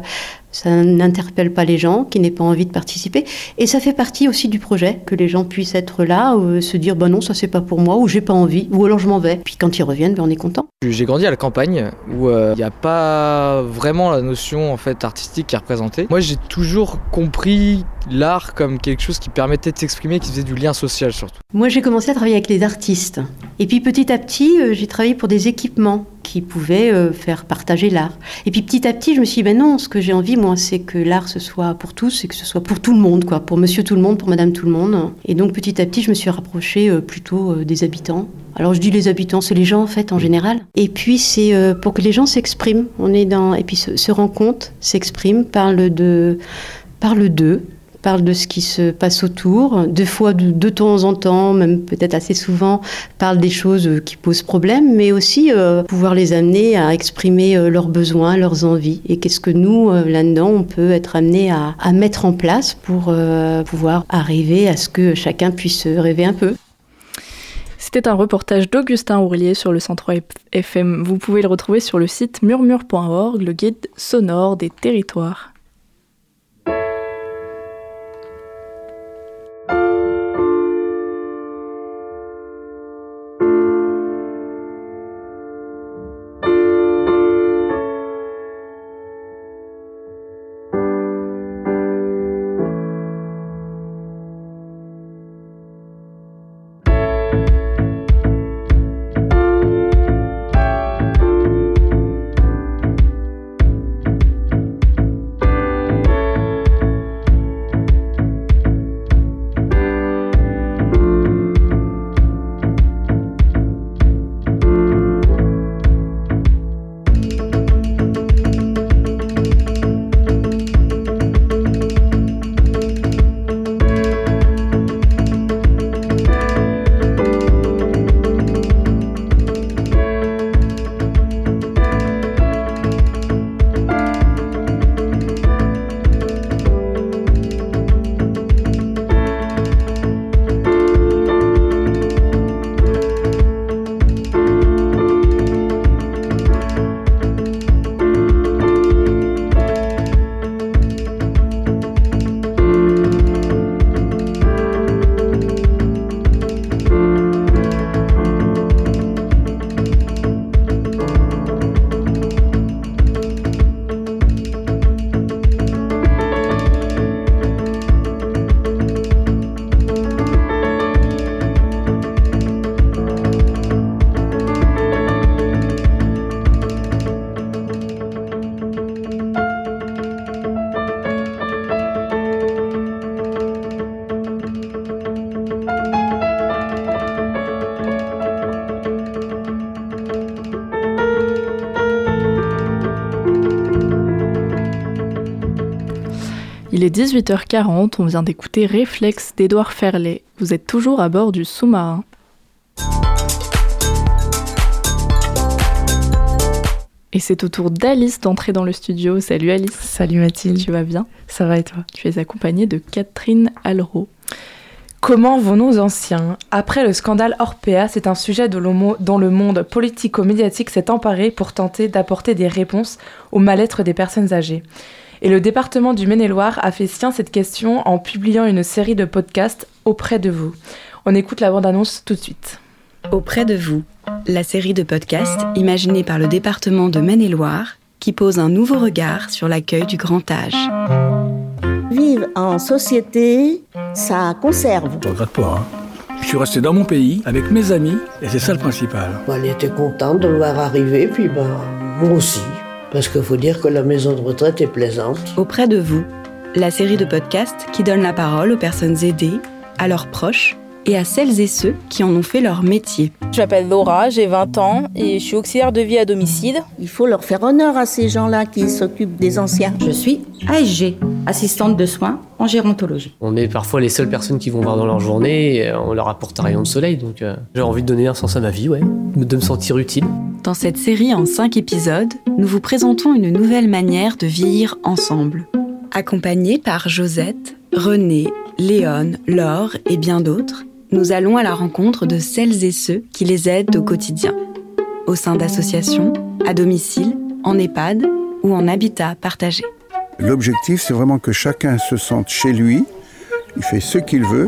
ça n'interpelle pas les gens, qui n'aient pas envie de participer. Et ça fait partie aussi du projet, que les gens puissent être là, euh, se dire bah non, ça c'est pas pour moi, ou j'ai pas envie, ou alors je m'en vais. Puis quand ils reviennent, ben, on est content. J'ai grandi à la campagne où euh, il n'y a pas vraiment la notion en fait artistique qui est représentée. Moi j'ai toujours compris l'art comme quelque chose qui permettait de s'exprimer, qui faisait du lien social surtout. Moi, j'ai commencé à travailler avec les artistes. Et puis petit à petit, euh, j'ai travaillé pour des équipements qui pouvaient euh, faire partager l'art. Et puis petit à petit, je me suis dit, ben non, ce que j'ai envie, moi, c'est que l'art, ce soit pour tous et que ce soit pour tout le monde, quoi. Pour monsieur tout le monde, pour madame tout le monde. Et donc petit à petit, je me suis rapprochée euh, plutôt euh, des habitants. Alors je dis les habitants, c'est les gens en fait en général. Et puis c'est pour que les gens s'expriment. On est dans et puis se, se rencontrent, s'expriment, parlent de parlent d'eux, parlent de ce qui se passe autour. Deux fois de, temps en temps, même peut-être assez souvent, parlent des choses euh, qui posent problème, mais aussi euh, pouvoir les amener à exprimer euh, leurs besoins, leurs envies. Et qu'est-ce que nous là-dedans on peut être amené à, à mettre en place pour pouvoir arriver à ce que chacun puisse rêver un peu. C'était un reportage d'Augustin Ourlier sur le 103 FM. Vous pouvez le retrouver sur le site murmure.org, le guide sonore des territoires. 18h40, on vient d'écouter Réflexe d'Édouard Ferlet. Vous êtes toujours à bord du sous-marin. Et c'est au tour d'Alice d'entrer dans le studio. Salut Alice. Salut Mathilde. Tu vas bien? Ça va et toi? Tu es accompagnée de Catherine Alro. Comment vont nos anciens? Après le scandale Orpea, c'est un sujet dont le monde politico-médiatique s'est emparé pour tenter d'apporter des réponses au mal-être des personnes âgées. Et le département du Maine-et-Loire a fait sien cette question en publiant une série de podcasts auprès de vous. On écoute la bande-annonce tout de suite. Auprès de vous, la série de podcasts imaginée par le département de Maine-et-Loire qui pose un nouveau regard sur l'accueil du grand âge. Vivre en société, ça conserve. Je regrette pas. Hein. Je suis resté dans mon pays avec mes amis et c'est ça le principal. Elle était contente de le voir arriver, puis ben, moi aussi. Parce qu'il faut dire que la maison de retraite est plaisante. Auprès de vous, la série de podcasts qui donne la parole aux personnes aidées, à leurs proches et à celles et ceux qui en ont fait leur métier. Je m'appelle Laura, j'ai 20 ans et je suis auxiliaire de vie à domicile. Il faut leur faire honneur à ces gens-là qui s'occupent des anciens. Je suis ASG, assistante de soins en gérontologie. On est parfois les seules personnes qui vont voir dans leur journée et on leur apporte un rayon de soleil, donc euh, j'ai envie de donner un sens à ma vie, ouais, de me sentir utile. Dans cette série en 5 épisodes, nous vous présentons une nouvelle manière de vieillir ensemble. Accompagnés par Josette, René, Léon, Laure et bien d'autres, nous allons à la rencontre de celles et ceux qui les aident au quotidien, au sein d'associations, à domicile, en EHPAD ou en habitat partagé. L'objectif, c'est vraiment que chacun se sente chez lui, il fait ce qu'il veut,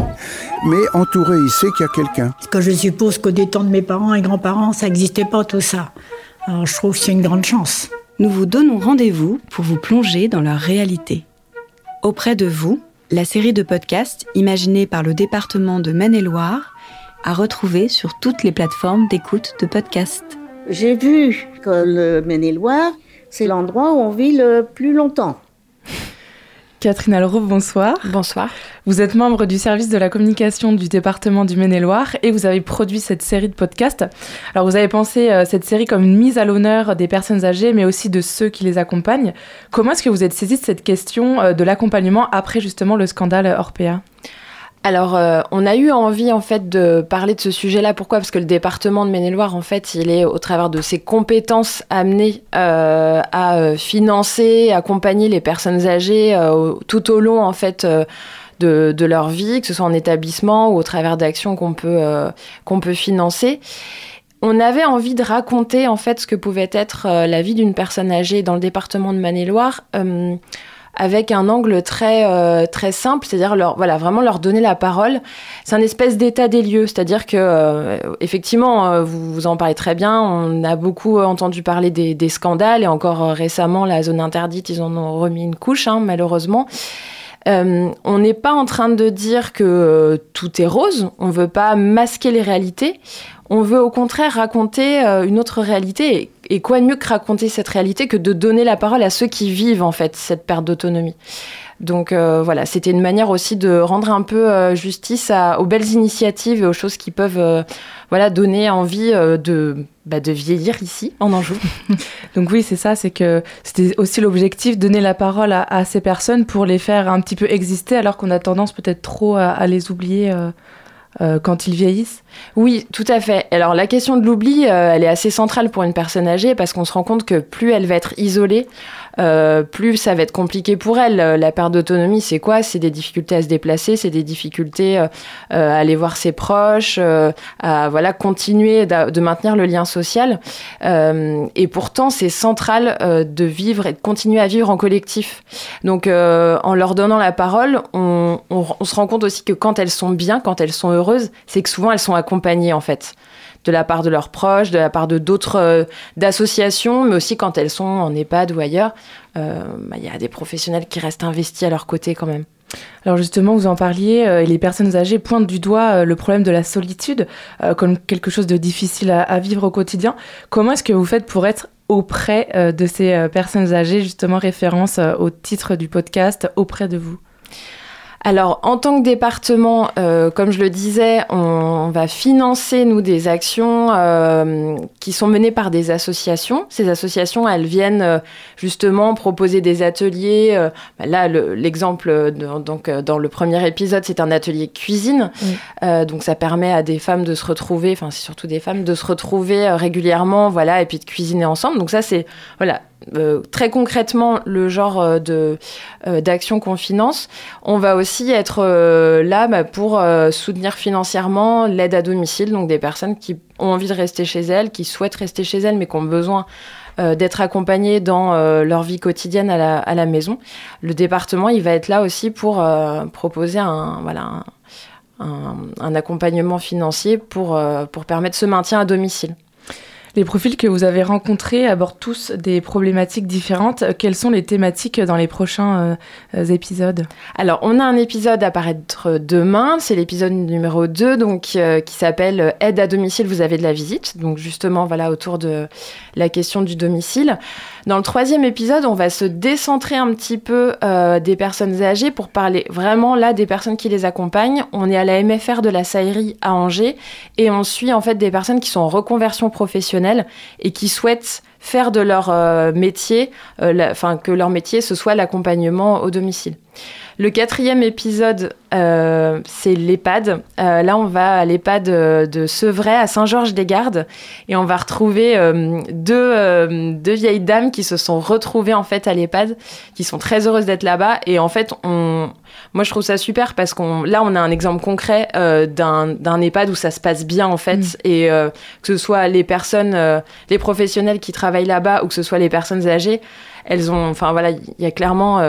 mais entouré, il sait qu'il y a quelqu'un. Parce que je suppose qu'au des temps de mes parents et grands-parents, ça n'existait pas tout ça. Alors je trouve que c'est une grande chance. Nous vous donnons rendez-vous pour vous plonger dans leur réalité. Auprès de vous, la série de podcasts imaginée par le département de Maine-et-Loire à retrouver sur toutes les plateformes d'écoute de podcasts. J'ai vu que le Maine-et-Loire, c'est l'endroit où on vit le plus longtemps. Catherine Alroux, bonsoir. Bonsoir. Vous êtes membre du service de la communication du département du Maine-et-Loire et vous avez produit cette série de podcasts. Alors vous avez pensé euh, cette série comme une mise à l'honneur des personnes âgées mais aussi de ceux qui les accompagnent. Comment est-ce que vous êtes saisi de cette question euh, de l'accompagnement après justement le scandale Orpea? Alors, euh, on a eu envie en fait de parler de ce sujet-là. Pourquoi? Parce que le département de Maine-et-Loire, en fait, il est au travers de ses compétences amené euh, à euh, financer, accompagner les personnes âgées tout au long en fait. De, leur vie, que ce soit en établissement ou au travers d'actions qu'on peut, qu'on peut financer. On avait envie de raconter en fait ce que pouvait être la vie d'une personne âgée dans le département de Maine-et-Loire avec un angle très euh, très simple, c'est-à-dire voilà vraiment leur donner la parole. C'est un espèce d'état des lieux, c'est-à-dire que euh, effectivement euh, vous, vous en parlez très bien. On a beaucoup entendu parler des, scandales et encore récemment la zone interdite, ils en ont remis une couche hein, malheureusement. On n'est pas en train de dire que tout est rose, on veut pas masquer les réalités, on veut au contraire raconter une autre réalité et quoi de mieux que raconter cette réalité que de donner la parole à ceux qui vivent en fait cette perte d'autonomie. Donc euh, voilà, c'était une manière aussi de rendre un peu euh, justice aux belles initiatives et aux choses qui peuvent euh, voilà donner envie de bah, de vieillir ici en Anjou. Donc oui, c'est ça, c'est que c'était aussi l'objectif, donner la parole à, ces personnes pour les faire un petit peu exister alors qu'on a tendance peut-être trop à les oublier euh, quand ils vieillissent Oui, tout à fait. Alors la question de l'oubli, euh, elle est assez centrale pour une personne âgée parce qu'on se rend compte que plus elle va être isolée, euh, plus ça va être compliqué pour elle. La perte d'autonomie, c'est quoi? C'est des difficultés à se déplacer, c'est des difficultés à aller voir ses proches, à voilà continuer de maintenir le lien social. et pourtant, c'est central de vivre et de continuer à vivre en collectif. Donc, en leur donnant la parole, on, on se rend compte aussi que quand elles sont bien, quand elles sont heureuses, c'est que souvent elles sont accompagnées en fait de la part de leurs proches, de la part de d'autres euh, d'associations, mais aussi quand elles sont en EHPAD ou ailleurs, euh, bah, il y a des professionnels qui restent investis à leur côté quand même. Alors justement, vous en parliez, euh, les personnes âgées pointent du doigt le problème de la solitude comme quelque chose de difficile à, vivre au quotidien. Comment est-ce que vous faites pour être auprès de ces personnes âgées, justement référence au titre du podcast, auprès de vous? Alors, en tant que département, euh, comme je le disais, on va financer, nous, des actions euh, qui sont menées par des associations. Ces associations, elles viennent euh, justement proposer des ateliers. bah là, le- l'exemple donc, dans le premier épisode, c'est un atelier cuisine. Donc, ça permet à des femmes de se retrouver, enfin, c'est surtout des femmes, de se retrouver régulièrement, voilà, et puis de cuisiner ensemble. Donc, ça, c'est, voilà, euh, très concrètement le genre euh, de euh, d'action qu'on finance. On va aussi être là bah, pour soutenir financièrement l'aide à domicile, donc des personnes qui ont envie de rester chez elles, qui souhaitent rester chez elles, mais qui ont besoin d'être accompagnées dans leur vie quotidienne à la, à la maison. Le département, il va être là aussi pour proposer un, voilà, accompagnement financier pour, pour permettre ce maintien à domicile. Les profils que vous avez rencontrés abordent tous des problématiques différentes. Quelles sont les thématiques dans les prochains euh, épisodes? Alors, on a un épisode à paraître demain, c'est l'épisode numéro 2, donc, euh, qui s'appelle euh, Aide à domicile, vous avez de la visite. Donc, justement, voilà, autour de la question du domicile. Dans le troisième épisode, on va se décentrer un petit peu euh, des personnes âgées pour parler vraiment là des personnes qui les accompagnent. On est à la MFR de la Saillerie à Angers et on suit en fait des personnes qui sont en reconversion professionnelle et qui souhaitent faire de leur euh, métier, euh, enfin que leur métier ce soit l'accompagnement au domicile. Le quatrième épisode, euh, c'est l'EHPAD. Là, on va à l'EHPAD de Sevray à Saint-Georges-des-Gardes et on va retrouver deux, deux vieilles dames qui se sont retrouvées en fait à l'EHPAD, qui sont très heureuses d'être là-bas. Et en fait, on, moi, je trouve ça super parce qu'on, là, on a un exemple concret euh, d'un, d'un EHPAD où ça se passe bien en fait, et euh, que ce soit les personnes, euh, les professionnels qui travaillent là-bas ou que ce soit les personnes âgées, elles ont, enfin voilà, il y a clairement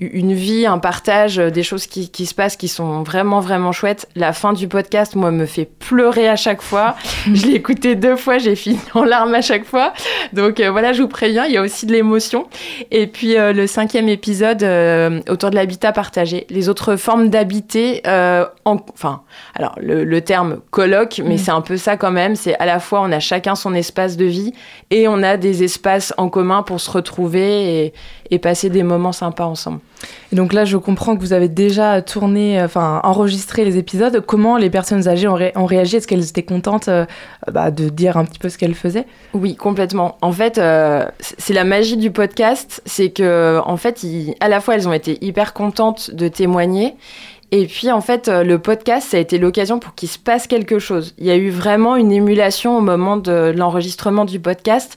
une vie, un partage, euh, des choses qui, qui se passent qui sont vraiment vraiment chouettes. La fin du podcast, moi, me fait pleurer à chaque fois. je l'ai écouté deux fois, j'ai fini en larmes à chaque fois. Donc euh, voilà, je vous préviens, il y a aussi de l'émotion. Et puis euh, le cinquième épisode euh, autour de l'habitat partagé, les autres formes d'habiter, euh, en- enfin, alors le, le terme colloque, mais Mm. c'est un peu ça quand même. C'est à la fois on a chacun son espace de vie et on a des espaces en commun pour se retrouver et, et passer des moments sympas ensemble. Et donc là, je comprends que vous avez déjà tourné, euh, enfin enregistré les épisodes. Comment les personnes âgées ont, ré- ont réagi? Est-ce qu'elles étaient contentes euh, bah, de dire un petit peu ce qu'elles faisaient? Oui, complètement. En fait, euh, c'est la magie du podcast, c'est que en fait, à la fois elles ont été hyper contentes de témoigner. Et puis en fait, le podcast, ça a été l'occasion pour qu'il se passe quelque chose. Il y a eu vraiment une émulation au moment de l'enregistrement du podcast.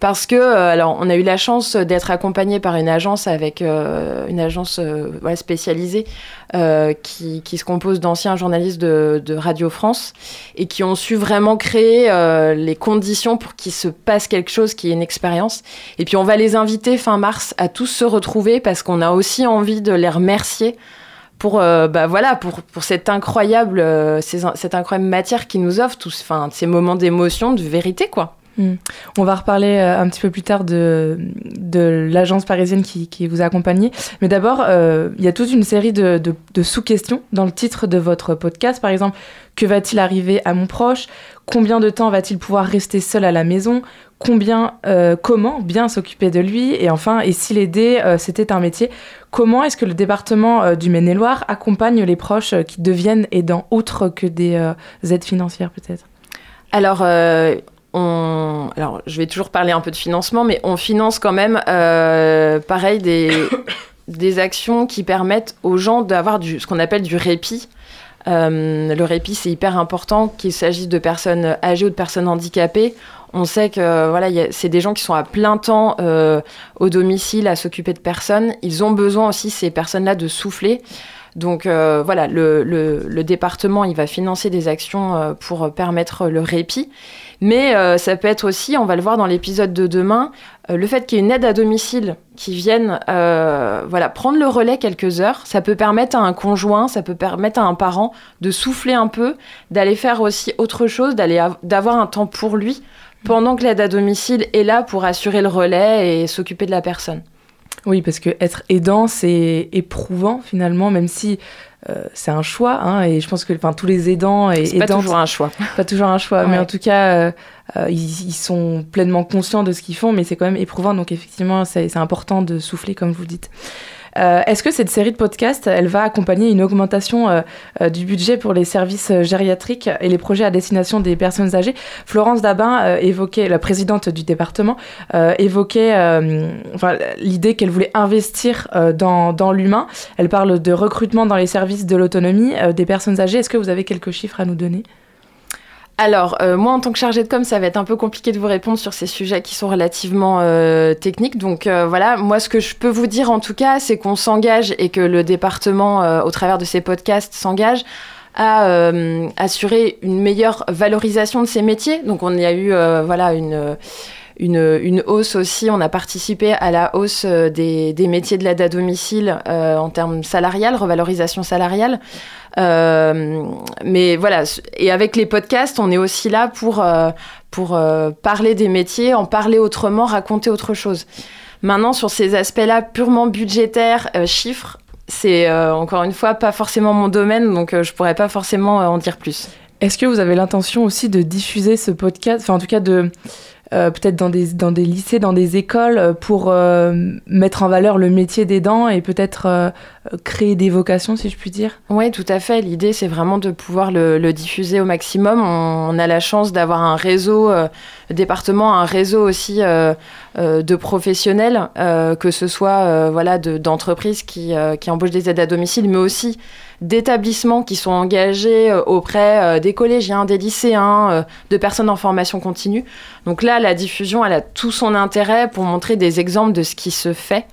Parce que, euh, alors, on a eu la chance d'être accompagné par une agence avec euh, une agence voilà, spécialisée euh, qui, qui se compose d'anciens journalistes de, de Radio France et qui ont su vraiment créer les conditions pour qu'il se passe quelque chose qui est une expérience. Et puis, on va les inviter fin mars à tous se retrouver parce qu'on a aussi envie de les remercier pour euh, bah voilà pour, pour cette incroyable euh, cette incroyable matière qui nous offre tous enfin ces moments d'émotion de vérité quoi Hmm. On va reparler euh, un petit peu plus tard de, l'agence parisienne qui, vous a accompagné. Mais d'abord, euh, il y a toute une série de, sous-questions dans le titre de votre podcast. Par exemple, que va-t-il arriver à mon proche? Combien de temps va-t-il pouvoir rester seul à la maison? Combien, euh, comment bien s'occuper de lui? Et enfin, et si l'aider, euh, c'était un métier Comment est-ce que le département du Maine-et-Loire accompagne les proches qui deviennent aidants, outre que des aides financières peut-être? Alors, Alors, je vais toujours parler un peu de financement, mais on finance quand même, euh, pareil, des... actions qui permettent aux gens d'avoir ce qu'on appelle du répit. Euh, le répit, c'est hyper important, qu'il s'agisse de personnes âgées ou de personnes handicapées. On sait que voilà, c'est des gens qui sont à plein temps euh, au domicile à s'occuper de personnes. Ils ont besoin aussi, ces personnes-là, de souffler. Donc voilà, le, le- département, il va financer des actions pour permettre le répit. Mais euh, ça peut être aussi, on va le voir dans l'épisode de demain, euh, le fait qu'il y ait une aide à domicile qui vienne euh, voilà, prendre le relais quelques heures, ça peut permettre à un conjoint, ça peut permettre à un parent de souffler un peu, d'aller faire aussi autre chose, d'avoir un temps pour lui, pendant que l'aide à domicile est là pour assurer le relais et s'occuper de la personne. Oui, parce que être aidant, c'est éprouvant finalement, même si euh, c'est un choix. hein, et je pense que enfin, tous les aidants et C'est pas aidantes- toujours un choix. Pas toujours un choix, mais en tout cas, euh, euh, ils, ils sont pleinement conscients de ce qu'ils font, mais c'est quand même éprouvant. Donc effectivement, c'est c'est important de souffler, comme vous le dites. Euh, Est-ce que cette série de podcasts, elle va accompagner une augmentation euh, euh, du budget pour les services gériatriques et les projets à destination des personnes âgées? Florence Dabin évoquait, la présidente du département, évoquait l'idée qu'elle voulait investir dans, l'humain. Elle parle de recrutement dans les services de l'autonomie des personnes âgées. Est-ce que vous avez quelques chiffres à nous donner? Alors, euh, moi, en tant que chargée de com, ça va être un peu compliqué de vous répondre sur ces sujets qui sont relativement euh, techniques. Donc euh, voilà, moi, ce que je peux vous dire en tout cas, c'est qu'on s'engage et que le département, au travers de ces podcasts, s'engage à assurer une meilleure valorisation de ces métiers. Donc on y a eu voilà une une, hausse aussi, on a participé à la hausse euh, des, métiers de l'aide à domicile euh, en termes salariales, revalorisation salariale. Euh, mais voilà, et avec les podcasts, on est aussi là pour, pour parler des métiers, en parler autrement, raconter autre chose. Maintenant, sur ces aspects-là purement budgétaires, chiffres, c'est encore une fois pas forcément mon domaine, donc je pourrais pas forcément en dire plus. Est-ce que vous avez l'intention aussi de diffuser ce podcast, enfin en tout cas de euh, peut-être dans des, dans des lycées, dans des écoles, euh, pour euh, mettre en valeur le métier d'aidant et peut-être euh, créer des vocations, si je puis dire Oui, tout à fait. L'idée, c'est vraiment de pouvoir le, le diffuser au maximum. On, on a la chance d'avoir un réseau, euh, département, un réseau aussi euh, de professionnels, euh, que ce soit euh, voilà, de- d'entreprises qui, euh, qui embauchent des aides à domicile, mais aussi d'établissements qui sont engagés euh, auprès euh, des collégiens, des lycéens, euh, de personnes en formation continue. Donc là, la diffusion, elle a tout son intérêt pour montrer des exemples de ce qui se fait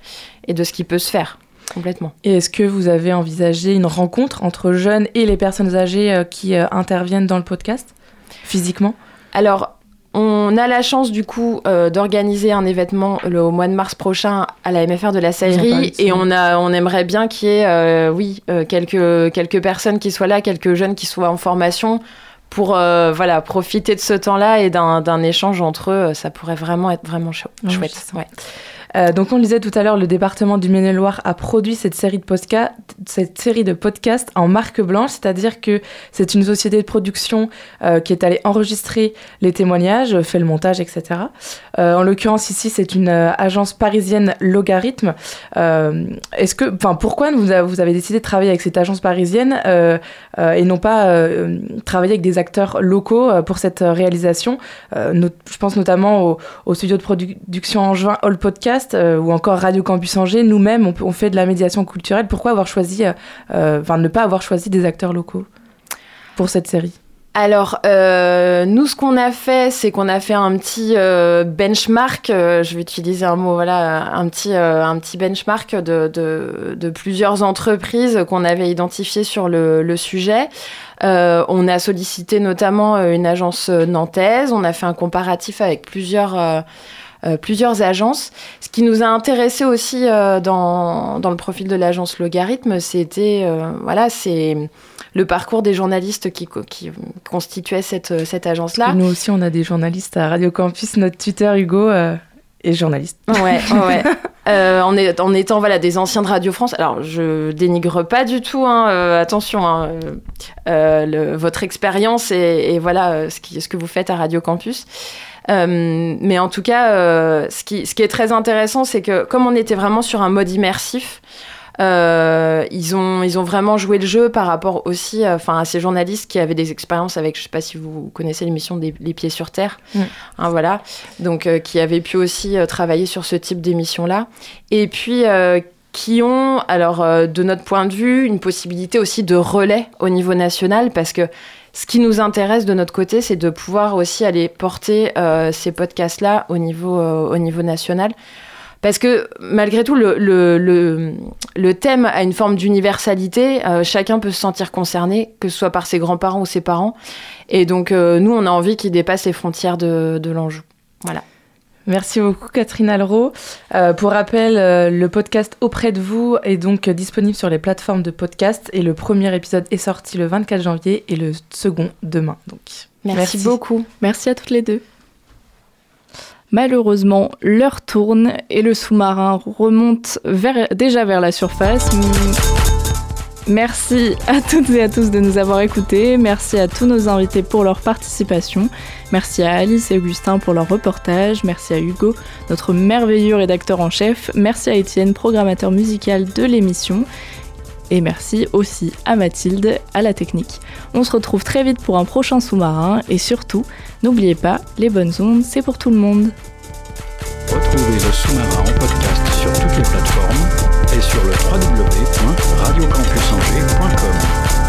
et de ce qui peut se faire. Complètement. Et est-ce que vous avez envisagé une rencontre entre jeunes et les personnes âgées euh, qui euh, interviennent dans le podcast, physiquement? Alors, on a la chance du coup euh, d'organiser un événement le, au mois de mars prochain à la MFR de la Saillerie et on, a, on aimerait bien qu'il y ait, euh, oui, euh, quelques, quelques personnes qui soient là, quelques jeunes qui soient en formation pour voilà, profiter de ce temps-là et d'un échange entre eux. Ça pourrait vraiment être vraiment chou- chouette. Ouais. Euh, donc on le disait tout à l'heure, le département du Maine-et-Loire a produit cette série de podcasts, en marque blanche, c'est-à-dire que c'est une société de production euh, qui est allée enregistrer les témoignages, fait le montage, etc. Euh, en l'occurrence ici, c'est une agence parisienne Logarithme. Est-ce que, enfin, pourquoi vous avez, décidé de travailler avec cette agence parisienne et non pas travailler avec des acteurs locaux pour cette réalisation? Je pense notamment au, au studio de production Angevin All Podcast euh, ou encore Radio Campus Angers. Nous-mêmes, on, fait de la médiation culturelle. Pourquoi avoir choisi, euh, euh, enfin, ne pas avoir choisi des acteurs locaux pour cette série? Alors, nous, ce qu'on a fait, c'est qu'on a fait un petit benchmark, je vais utiliser un mot, voilà, un petit, un petit benchmark de, plusieurs entreprises qu'on avait identifiées sur le, sujet. On a sollicité notamment une agence nantaise, on a fait un comparatif avec plusieurs... euh, plusieurs agences. Ce qui nous a intéressé aussi euh, dans, dans le profil de l'agence Logarithme, c'était euh, voilà, c'est le parcours des journalistes qui, qui constituaient cette, cette agence-là. Nous aussi, on a des journalistes à Radio Campus. Notre tuteur Hugo est journaliste. Ouais, ouais. Euh, en, est- en étant voilà, des anciens de Radio France, alors je dénigre pas du tout, hein, euh, attention, hein, euh, le- votre expérience et, et voilà ce, qui, ce que vous faites à Radio Campus. Euh, mais en tout cas, euh, ce, qui, ce qui est très intéressant, c'est que comme on était vraiment sur un mode immersif, euh, ils, ont, ils ont vraiment joué le jeu par rapport aussi euh, à ces journalistes qui avaient des expériences avec, je sais pas si vous connaissez l'émission des Les Pieds sur Terre, Mm. hein, voilà, donc euh, qui avaient pu aussi travailler sur ce type d'émission-là. Et puis qui ont, alors de notre point de vue, une possibilité aussi de relais au niveau national parce que ce qui nous intéresse de notre côté, c'est de pouvoir aussi aller porter euh, ces podcasts-là au niveau, euh, au niveau national. Parce que malgré tout, le, thème a une forme d'universalité. Euh, chacun peut se sentir concerné, que ce soit par ses grands-parents ou ses parents. Et donc, nous, on a envie qu'il dépasse les frontières de, de l'Anjou. Voilà. Merci beaucoup Catherine Alro. Euh, pour rappel, euh, le podcast Auprès de vous est donc disponible sur les plateformes de podcast et le premier épisode est sorti le 24 janvier et le second demain. Donc, Merci beaucoup. Merci à toutes les deux. Malheureusement, l'heure tourne et le sous-marin remonte vers- déjà vers la surface. Merci à toutes et à tous de nous avoir écoutés. Merci à tous nos invités pour leur participation. Merci à Alice et Augustin pour leur reportage. Merci à Hugo, notre merveilleux rédacteur en chef. Merci à Étienne, programmateur musical de l'émission. Et merci aussi à Mathilde, à la technique. On se retrouve très vite pour un prochain sous-marin. Et surtout, n'oubliez pas, les bonnes ondes, c'est pour tout le monde. Retrouvez le sous-marin en podcast sur toutes les plateformes et sur le www.radiocampusangers.com.